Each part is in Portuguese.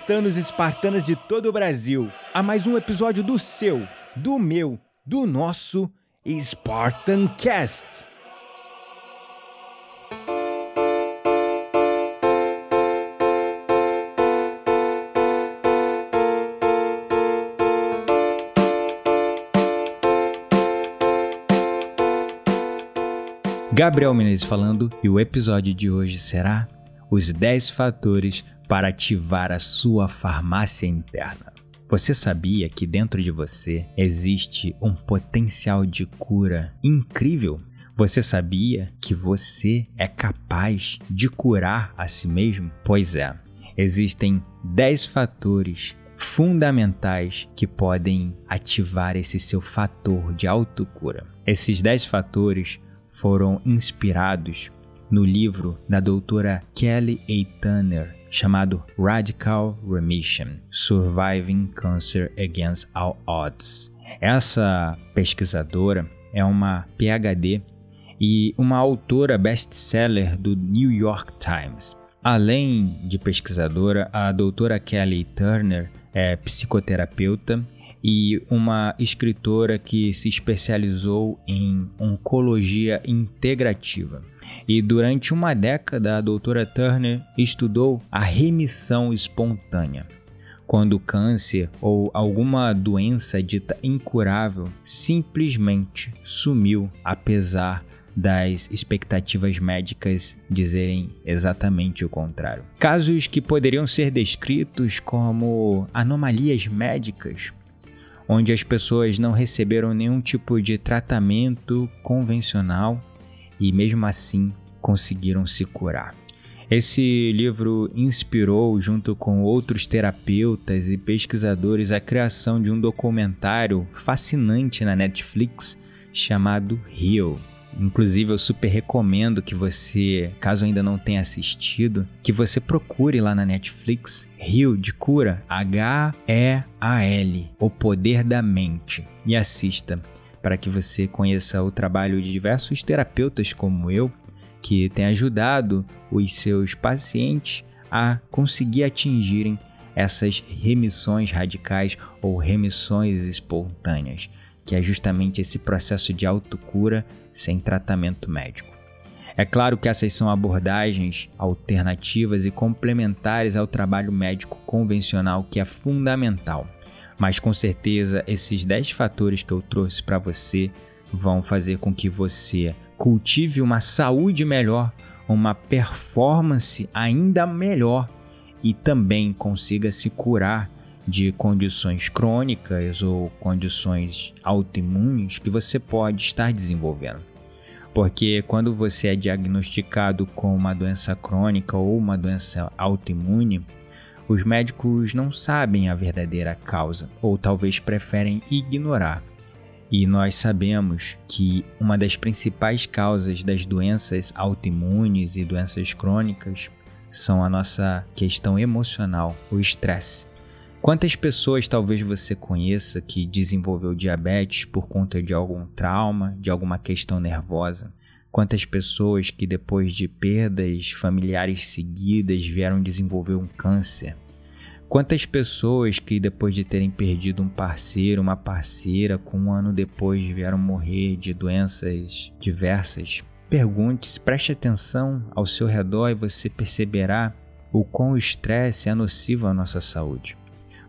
Espartanos e espartanas de todo o Brasil, a mais um episódio do seu, do meu, do nosso Spartan Cast. Gabriel Menezes falando e o episódio de hoje será os 10 fatores para ativar a sua farmácia interna. Você sabia que dentro de você existe um potencial de cura incrível? Você sabia que você é capaz de curar a si mesmo? Pois é, existem 10 fatores fundamentais que podem ativar esse seu fator de autocura. Esses 10 fatores foram inspirados no livro da doutora Kelly A. Tanner chamado Radical Remission: Surviving Cancer Against All Odds. Essa pesquisadora é uma PhD e uma autora best-seller do New York Times. Além de pesquisadora, a doutora Kelly Turner é psicoterapeuta e uma escritora que se especializou em oncologia integrativa. E durante uma década, a doutora Turner estudou a remissão espontânea. Quando o câncer ou alguma doença dita incurável simplesmente sumiu, apesar das expectativas médicas dizerem exatamente o contrário. Casos que poderiam ser descritos como anomalias médicas onde as pessoas não receberam nenhum tipo de tratamento convencional e mesmo assim conseguiram se curar. Esse livro inspirou, junto com outros terapeutas e pesquisadores, a criação de um documentário fascinante na Netflix chamado Heal. Inclusive, eu super recomendo que você, caso ainda não tenha assistido, que você procure lá na Netflix Rio de Cura, H-E-A-L, O Poder da Mente, e assista para que você conheça o trabalho de diversos terapeutas como eu, que têm ajudado os seus pacientes a conseguir atingirem essas remissões radicais ou remissões espontâneas que é justamente esse processo de autocura sem tratamento médico. É claro que essas são abordagens alternativas e complementares ao trabalho médico convencional que é fundamental, mas com certeza esses 10 fatores que eu trouxe para você vão fazer com que você cultive uma saúde melhor, uma performance ainda melhor e também consiga se curar de condições crônicas ou condições autoimunes que você pode estar desenvolvendo. Porque quando você é diagnosticado com uma doença crônica ou uma doença autoimune, os médicos não sabem a verdadeira causa ou talvez preferem ignorar. E nós sabemos que uma das principais causas das doenças autoimunes e doenças crônicas são a nossa questão emocional, o estresse. Quantas pessoas talvez você conheça que desenvolveu diabetes por conta de algum trauma, de alguma questão nervosa? Quantas pessoas que depois de perdas familiares seguidas vieram desenvolver um câncer? Quantas pessoas que depois de terem perdido um parceiro, uma parceira, com um ano depois vieram morrer de doenças diversas? Pergunte-se, preste atenção ao seu redor e você perceberá o quão o estresse é nocivo à nossa saúde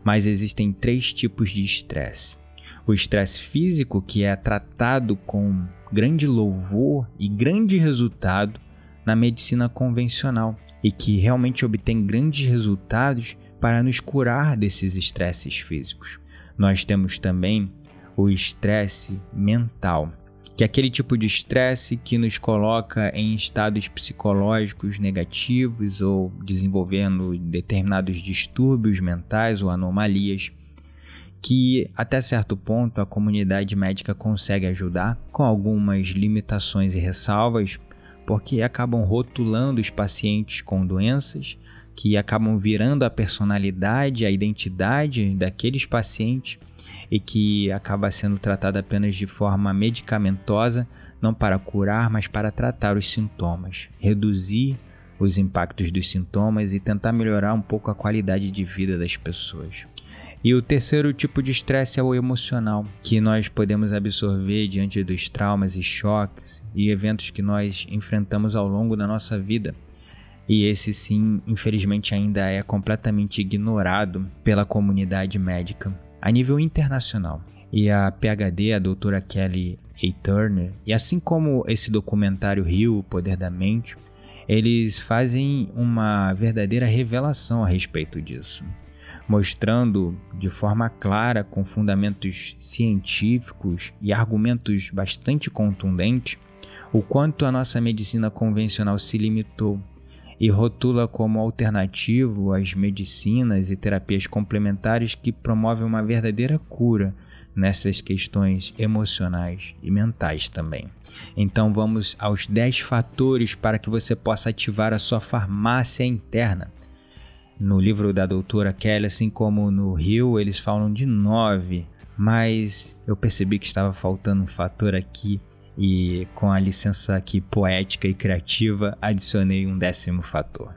mas existem três tipos de estresse. O estresse físico, que é tratado com grande louvor e grande resultado na medicina convencional e que realmente obtém grandes resultados para nos curar desses estresses físicos. Nós temos também o estresse mental, que é aquele tipo de estresse que nos coloca em estados psicológicos negativos ou desenvolvendo determinados distúrbios mentais ou anomalias que até certo ponto a comunidade médica consegue ajudar, com algumas limitações e ressalvas, porque acabam rotulando os pacientes com doenças que acabam virando a personalidade, a identidade daqueles pacientes e que acaba sendo tratada apenas de forma medicamentosa, não para curar, mas para tratar os sintomas, reduzir os impactos dos sintomas e tentar melhorar um pouco a qualidade de vida das pessoas. E o terceiro tipo de estresse é o emocional, que nós podemos absorver diante dos traumas e choques e eventos que nós enfrentamos ao longo da nossa vida. E esse sim, infelizmente, ainda é completamente ignorado pela comunidade médica a nível internacional. E a PhD, a doutora Kelly A. Turner, e assim como esse documentário Rio, O Poder da Mente, eles fazem uma verdadeira revelação a respeito disso mostrando de forma clara, com fundamentos científicos e argumentos bastante contundentes, o quanto a nossa medicina convencional se limitou e rotula como alternativo as medicinas e terapias complementares que promovem uma verdadeira cura nessas questões emocionais e mentais também. Então vamos aos 10 fatores para que você possa ativar a sua farmácia interna no livro da doutora Kelly, assim como no Rio, eles falam de nove, mas eu percebi que estava faltando um fator aqui e com a licença aqui poética e criativa, adicionei um décimo fator.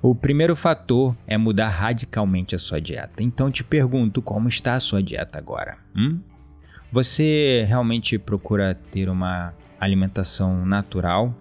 O primeiro fator é mudar radicalmente a sua dieta. Então te pergunto, como está a sua dieta agora? Hum? Você realmente procura ter uma alimentação natural,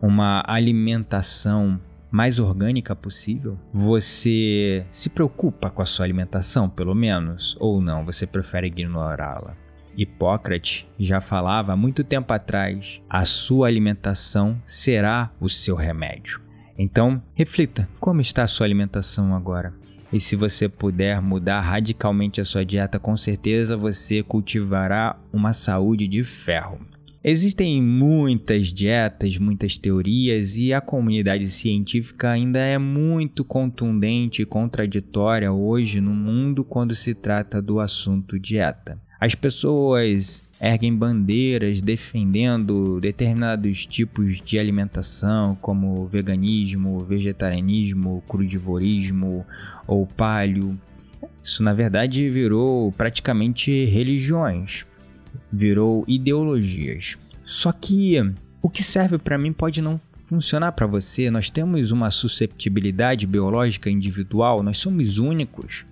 uma alimentação mais orgânica possível? Você se preocupa com a sua alimentação, pelo menos? Ou não, você prefere ignorá-la? Hipócrates já falava há muito tempo atrás: a sua alimentação será o seu remédio. Então, reflita: como está a sua alimentação agora? E se você puder mudar radicalmente a sua dieta, com certeza você cultivará uma saúde de ferro. Existem muitas dietas, muitas teorias e a comunidade científica ainda é muito contundente e contraditória hoje no mundo quando se trata do assunto dieta. As pessoas erguem bandeiras defendendo determinados tipos de alimentação, como veganismo, vegetarianismo, crudivorismo ou paleo. Isso, na verdade, virou praticamente religiões virou ideologias. Só que o que serve para mim pode não funcionar para você. Nós temos uma susceptibilidade biológica individual, nós somos únicos.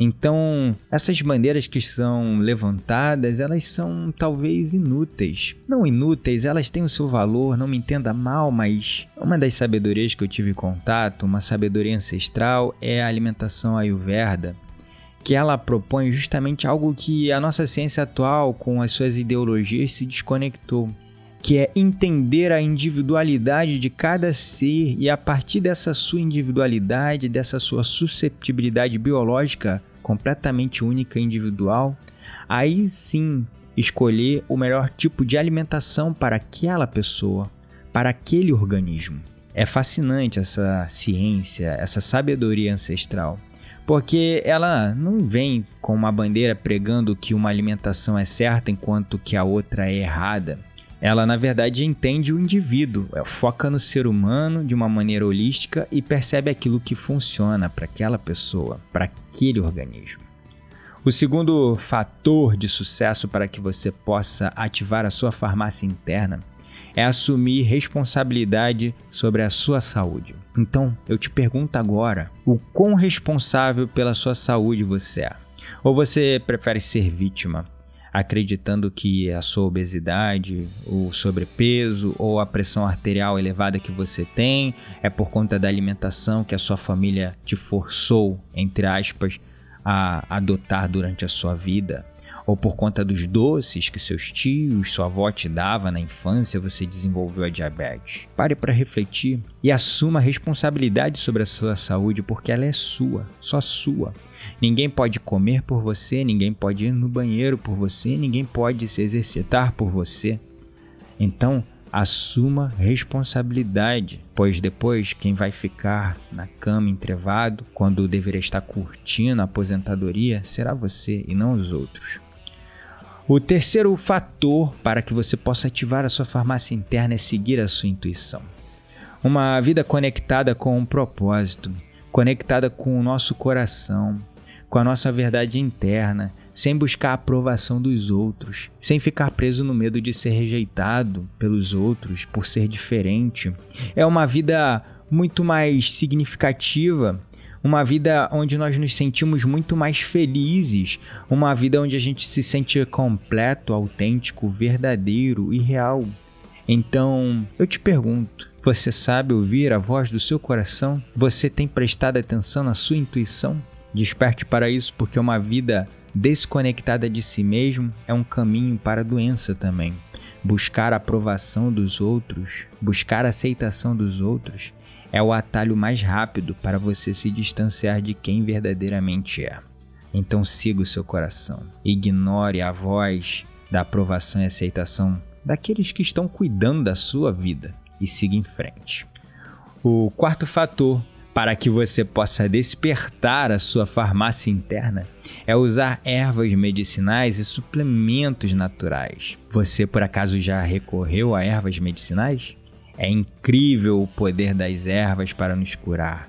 Então, essas bandeiras que são levantadas, elas são talvez inúteis. Não inúteis, elas têm o seu valor, não me entenda mal, mas uma das sabedorias que eu tive contato, uma sabedoria ancestral, é a alimentação ayurveda que ela propõe justamente algo que a nossa ciência atual, com as suas ideologias, se desconectou, que é entender a individualidade de cada ser e a partir dessa sua individualidade, dessa sua susceptibilidade biológica completamente única e individual, aí sim escolher o melhor tipo de alimentação para aquela pessoa, para aquele organismo. É fascinante essa ciência, essa sabedoria ancestral porque ela não vem com uma bandeira pregando que uma alimentação é certa enquanto que a outra é errada. Ela, na verdade, entende o indivíduo, é, foca no ser humano de uma maneira holística e percebe aquilo que funciona para aquela pessoa, para aquele organismo. O segundo fator de sucesso para que você possa ativar a sua farmácia interna é assumir responsabilidade sobre a sua saúde. Então, eu te pergunto agora: o quão responsável pela sua saúde você é? Ou você prefere ser vítima, acreditando que a sua obesidade, o sobrepeso ou a pressão arterial elevada que você tem é por conta da alimentação que a sua família te forçou, entre aspas, a adotar durante a sua vida, ou por conta dos doces que seus tios, sua avó te dava na infância, você desenvolveu a diabetes. Pare para refletir e assuma a responsabilidade sobre a sua saúde, porque ela é sua, só sua. Ninguém pode comer por você, ninguém pode ir no banheiro por você, ninguém pode se exercitar por você. Então, assuma responsabilidade, pois depois quem vai ficar na cama entrevado quando deveria estar curtindo a aposentadoria será você e não os outros. O terceiro fator para que você possa ativar a sua farmácia interna é seguir a sua intuição. Uma vida conectada com um propósito, conectada com o nosso coração, com a nossa verdade interna, sem buscar a aprovação dos outros, sem ficar preso no medo de ser rejeitado pelos outros por ser diferente. É uma vida muito mais significativa uma vida onde nós nos sentimos muito mais felizes, uma vida onde a gente se sente completo, autêntico, verdadeiro e real. Então, eu te pergunto: você sabe ouvir a voz do seu coração? Você tem prestado atenção na sua intuição? Desperte para isso, porque uma vida desconectada de si mesmo é um caminho para a doença também. Buscar a aprovação dos outros, buscar a aceitação dos outros, é o atalho mais rápido para você se distanciar de quem verdadeiramente é. Então siga o seu coração. Ignore a voz da aprovação e aceitação daqueles que estão cuidando da sua vida e siga em frente. O quarto fator para que você possa despertar a sua farmácia interna é usar ervas medicinais e suplementos naturais. Você por acaso já recorreu a ervas medicinais? É incrível o poder das ervas para nos curar.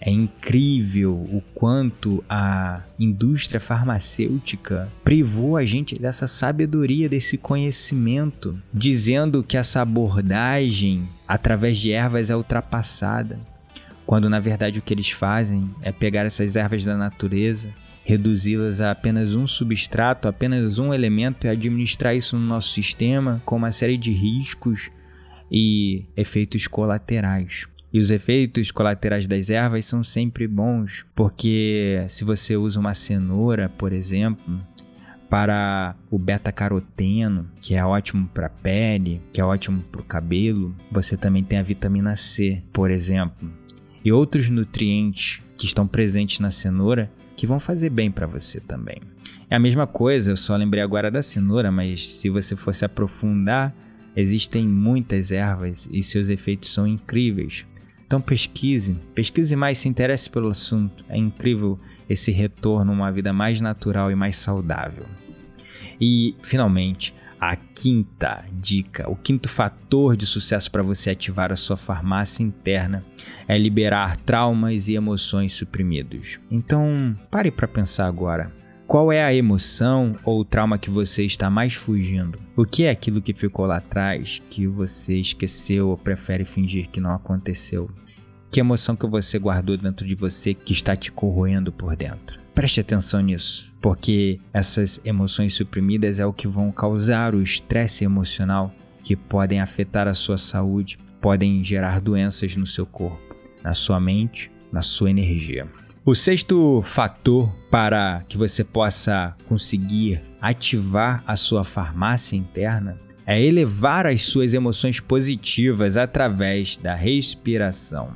É incrível o quanto a indústria farmacêutica privou a gente dessa sabedoria, desse conhecimento, dizendo que essa abordagem através de ervas é ultrapassada, quando na verdade o que eles fazem é pegar essas ervas da natureza, reduzi-las a apenas um substrato, apenas um elemento e administrar isso no nosso sistema com uma série de riscos e efeitos colaterais. E os efeitos colaterais das ervas são sempre bons, porque se você usa uma cenoura, por exemplo, para o beta-caroteno, que é ótimo para a pele, que é ótimo para o cabelo, você também tem a vitamina C, por exemplo, e outros nutrientes que estão presentes na cenoura que vão fazer bem para você também. É a mesma coisa, eu só lembrei agora da cenoura, mas se você fosse aprofundar, Existem muitas ervas e seus efeitos são incríveis. Então pesquise, pesquise mais, se interesse pelo assunto. É incrível esse retorno a uma vida mais natural e mais saudável. E, finalmente, a quinta dica, o quinto fator de sucesso para você ativar a sua farmácia interna é liberar traumas e emoções suprimidos. Então, pare para pensar agora. Qual é a emoção ou trauma que você está mais fugindo? O que é aquilo que ficou lá atrás que você esqueceu ou prefere fingir que não aconteceu? Que emoção que você guardou dentro de você que está te corroendo por dentro? Preste atenção nisso, porque essas emoções suprimidas é o que vão causar o estresse emocional que podem afetar a sua saúde, podem gerar doenças no seu corpo, na sua mente, na sua energia. O sexto fator para que você possa conseguir ativar a sua farmácia interna é elevar as suas emoções positivas através da respiração.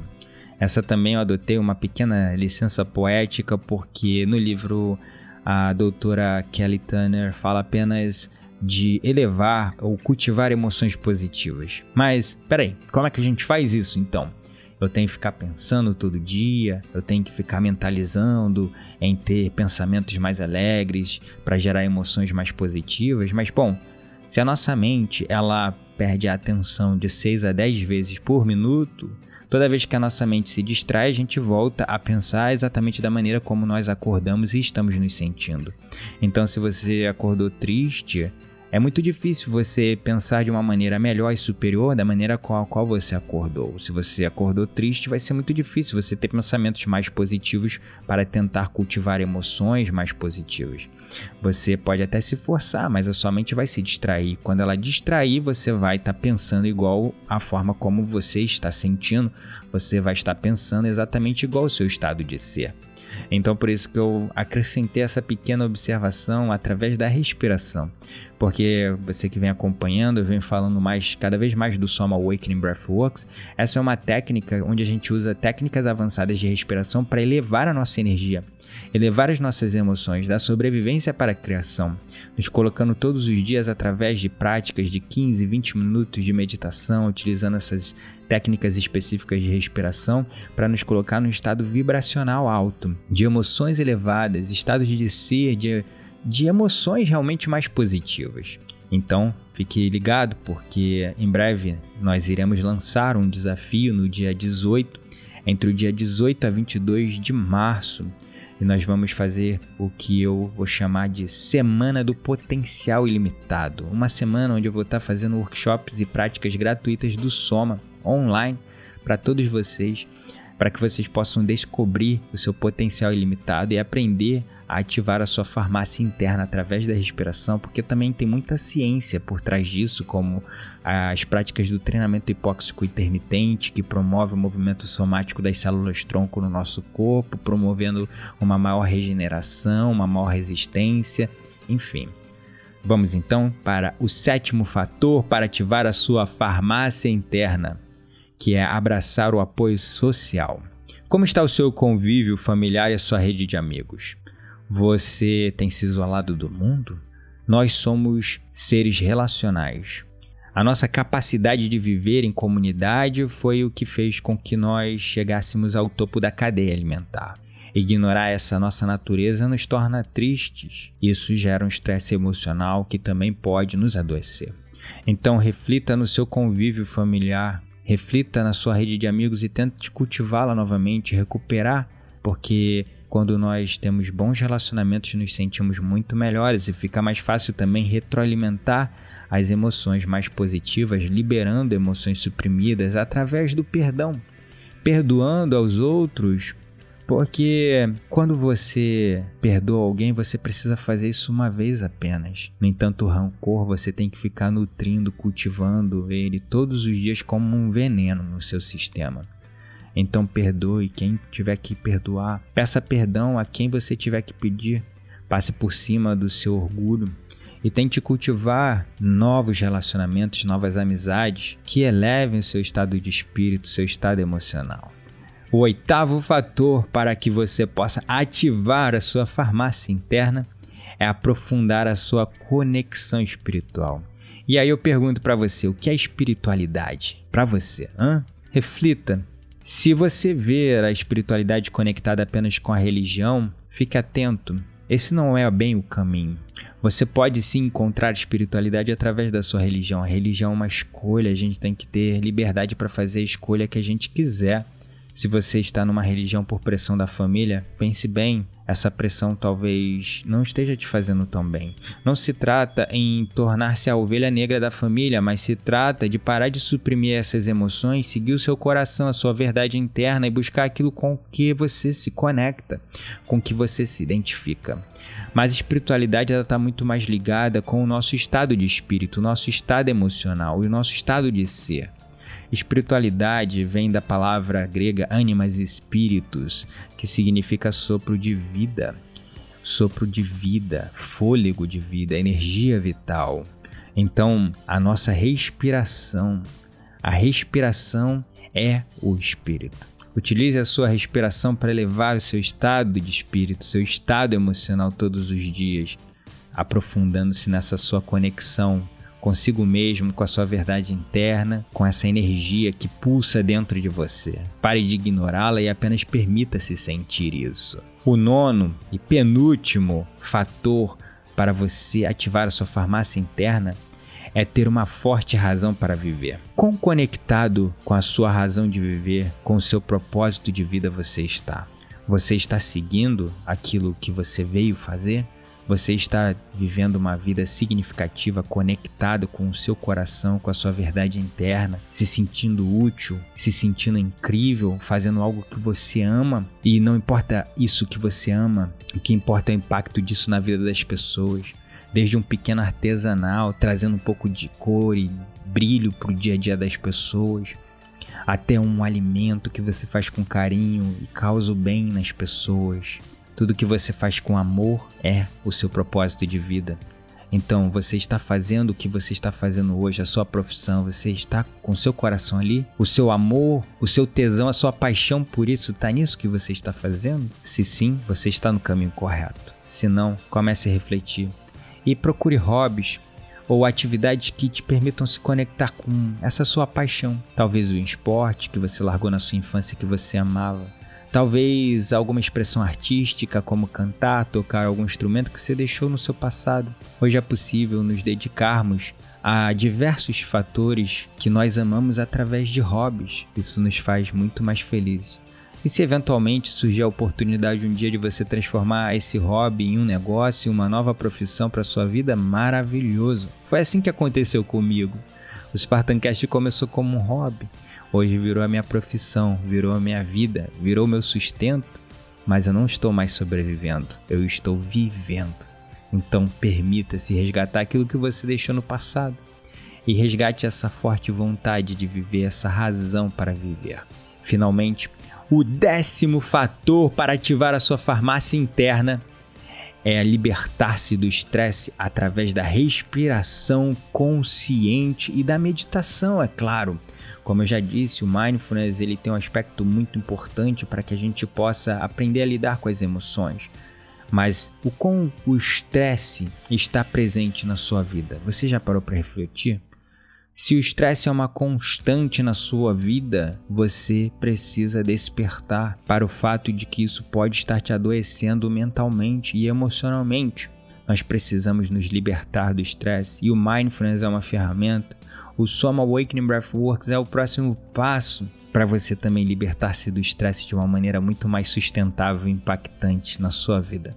Essa também eu adotei uma pequena licença poética porque no livro a doutora Kelly Turner fala apenas de elevar ou cultivar emoções positivas. Mas, peraí, como é que a gente faz isso então? eu tenho que ficar pensando todo dia, eu tenho que ficar mentalizando em ter pensamentos mais alegres para gerar emoções mais positivas, mas bom, se a nossa mente ela perde a atenção de 6 a 10 vezes por minuto, toda vez que a nossa mente se distrai, a gente volta a pensar exatamente da maneira como nós acordamos e estamos nos sentindo. Então, se você acordou triste, é muito difícil você pensar de uma maneira melhor e superior da maneira com a qual você acordou. Se você acordou triste, vai ser muito difícil você ter pensamentos mais positivos para tentar cultivar emoções mais positivas. Você pode até se forçar, mas a sua mente vai se distrair. Quando ela distrair, você vai estar tá pensando igual a forma como você está sentindo, você vai estar pensando exatamente igual ao seu estado de ser. Então, por isso que eu acrescentei essa pequena observação através da respiração. Porque você que vem acompanhando, venho falando mais, cada vez mais do Soma Awakening Breathworks. Essa é uma técnica onde a gente usa técnicas avançadas de respiração para elevar a nossa energia, elevar as nossas emoções, da sobrevivência para a criação, nos colocando todos os dias através de práticas de 15, 20 minutos de meditação, utilizando essas técnicas específicas de respiração para nos colocar num estado vibracional alto, de emoções elevadas, estados de ser, de de emoções realmente mais positivas. Então, fique ligado porque em breve nós iremos lançar um desafio no dia 18, entre o dia 18 a 22 de março, e nós vamos fazer o que eu vou chamar de Semana do Potencial Ilimitado. Uma semana onde eu vou estar fazendo workshops e práticas gratuitas do Soma online para todos vocês, para que vocês possam descobrir o seu potencial ilimitado e aprender a ativar a sua farmácia interna através da respiração, porque também tem muita ciência por trás disso, como as práticas do treinamento hipóxico intermitente, que promove o movimento somático das células tronco no nosso corpo, promovendo uma maior regeneração, uma maior resistência, enfim. Vamos então para o sétimo fator para ativar a sua farmácia interna, que é abraçar o apoio social. Como está o seu convívio familiar e a sua rede de amigos? Você tem se isolado do mundo? Nós somos seres relacionais. A nossa capacidade de viver em comunidade foi o que fez com que nós chegássemos ao topo da cadeia alimentar. Ignorar essa nossa natureza nos torna tristes. Isso gera um estresse emocional que também pode nos adoecer. Então, reflita no seu convívio familiar, reflita na sua rede de amigos e tente cultivá-la novamente, recuperar, porque quando nós temos bons relacionamentos, nos sentimos muito melhores e fica mais fácil também retroalimentar as emoções mais positivas, liberando emoções suprimidas através do perdão, perdoando aos outros, porque quando você perdoa alguém, você precisa fazer isso uma vez apenas. No entanto, o rancor você tem que ficar nutrindo, cultivando ele todos os dias como um veneno no seu sistema. Então perdoe quem tiver que perdoar. Peça perdão a quem você tiver que pedir. Passe por cima do seu orgulho e tente cultivar novos relacionamentos, novas amizades que elevem o seu estado de espírito, seu estado emocional. O oitavo fator para que você possa ativar a sua farmácia interna é aprofundar a sua conexão espiritual. E aí eu pergunto para você, o que é espiritualidade para você? Hã? Reflita se você vê a espiritualidade conectada apenas com a religião, fique atento. Esse não é bem o caminho. Você pode sim encontrar espiritualidade através da sua religião. A religião é uma escolha, a gente tem que ter liberdade para fazer a escolha que a gente quiser. Se você está numa religião por pressão da família, pense bem, essa pressão talvez não esteja te fazendo tão bem. Não se trata em tornar-se a ovelha negra da família, mas se trata de parar de suprimir essas emoções, seguir o seu coração, a sua verdade interna e buscar aquilo com que você se conecta, com que você se identifica. Mas a espiritualidade está muito mais ligada com o nosso estado de espírito, o nosso estado emocional e o nosso estado de ser. Espiritualidade vem da palavra grega animas espíritos, que significa sopro de vida. Sopro de vida, fôlego de vida, energia vital. Então, a nossa respiração, a respiração é o espírito. Utilize a sua respiração para elevar o seu estado de espírito, seu estado emocional todos os dias, aprofundando-se nessa sua conexão consigo mesmo, com a sua verdade interna, com essa energia que pulsa dentro de você. Pare de ignorá-la e apenas permita-se sentir isso. O nono e penúltimo fator para você ativar a sua farmácia interna é ter uma forte razão para viver. Quão conectado com a sua razão de viver, com o seu propósito de vida você está? Você está seguindo aquilo que você veio fazer? Você está vivendo uma vida significativa, conectado com o seu coração, com a sua verdade interna, se sentindo útil, se sentindo incrível, fazendo algo que você ama e não importa isso que você ama, o que importa é o impacto disso na vida das pessoas. Desde um pequeno artesanal, trazendo um pouco de cor e brilho para o dia a dia das pessoas, até um alimento que você faz com carinho e causa o bem nas pessoas. Tudo que você faz com amor é o seu propósito de vida. Então, você está fazendo o que você está fazendo hoje, a sua profissão, você está com o seu coração ali, o seu amor, o seu tesão, a sua paixão por isso, está nisso que você está fazendo? Se sim, você está no caminho correto. Se não, comece a refletir e procure hobbies ou atividades que te permitam se conectar com essa sua paixão. Talvez o esporte que você largou na sua infância que você amava Talvez alguma expressão artística, como cantar, tocar algum instrumento que você deixou no seu passado. Hoje é possível nos dedicarmos a diversos fatores que nós amamos através de hobbies. Isso nos faz muito mais felizes. E se eventualmente surgir a oportunidade um dia de você transformar esse hobby em um negócio, uma nova profissão para sua vida, maravilhoso. Foi assim que aconteceu comigo. O Spartancast começou como um hobby Hoje virou a minha profissão, virou a minha vida, virou meu sustento, mas eu não estou mais sobrevivendo, eu estou vivendo. Então permita-se resgatar aquilo que você deixou no passado e resgate essa forte vontade de viver, essa razão para viver. Finalmente, o décimo fator para ativar a sua farmácia interna é libertar-se do estresse através da respiração consciente e da meditação, é claro. Como eu já disse, o mindfulness ele tem um aspecto muito importante para que a gente possa aprender a lidar com as emoções. Mas o como o estresse está presente na sua vida? Você já parou para refletir? Se o estresse é uma constante na sua vida, você precisa despertar para o fato de que isso pode estar te adoecendo mentalmente e emocionalmente. Nós precisamos nos libertar do estresse e o mindfulness é uma ferramenta o Soma Awakening Breathworks é o próximo passo para você também libertar-se do estresse de uma maneira muito mais sustentável e impactante na sua vida.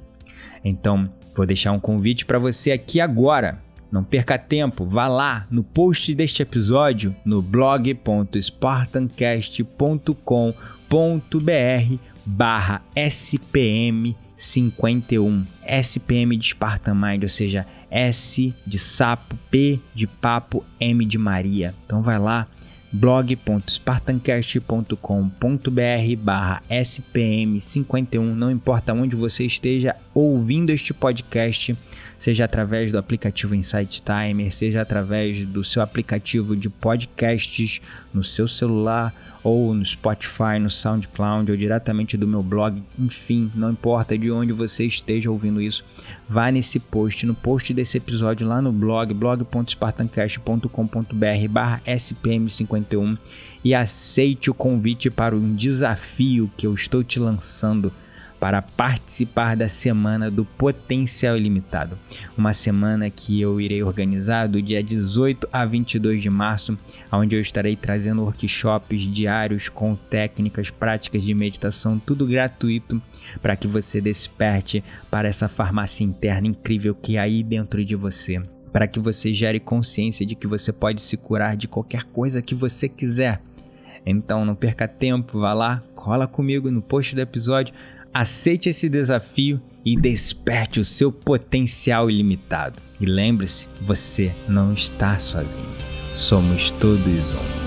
Então, vou deixar um convite para você aqui agora. Não perca tempo, vá lá no post deste episódio no blog.spartancast.com.br barra SPM 51. SPM de Spartan Mind, ou seja, S de sapo, P de papo, M de Maria. Então vai lá, blog.spartancast.com.br barra SPM51. Não importa onde você esteja ouvindo este podcast, seja através do aplicativo Insight Timer, seja através do seu aplicativo de podcasts no seu celular ou no Spotify, no SoundCloud ou diretamente do meu blog, enfim, não importa de onde você esteja ouvindo isso, vá nesse post, no post desse episódio lá no blog, blog.spartancast.com.br barra SPM51 e aceite o convite para um desafio que eu estou te lançando para participar da semana do Potencial Ilimitado. Uma semana que eu irei organizar do dia 18 a 22 de março, onde eu estarei trazendo workshops diários com técnicas práticas de meditação, tudo gratuito para que você desperte para essa farmácia interna incrível que é aí dentro de você para que você gere consciência de que você pode se curar de qualquer coisa que você quiser. Então não perca tempo, vá lá, cola comigo no post do episódio, Aceite esse desafio e desperte o seu potencial ilimitado. E lembre-se, você não está sozinho. Somos todos um.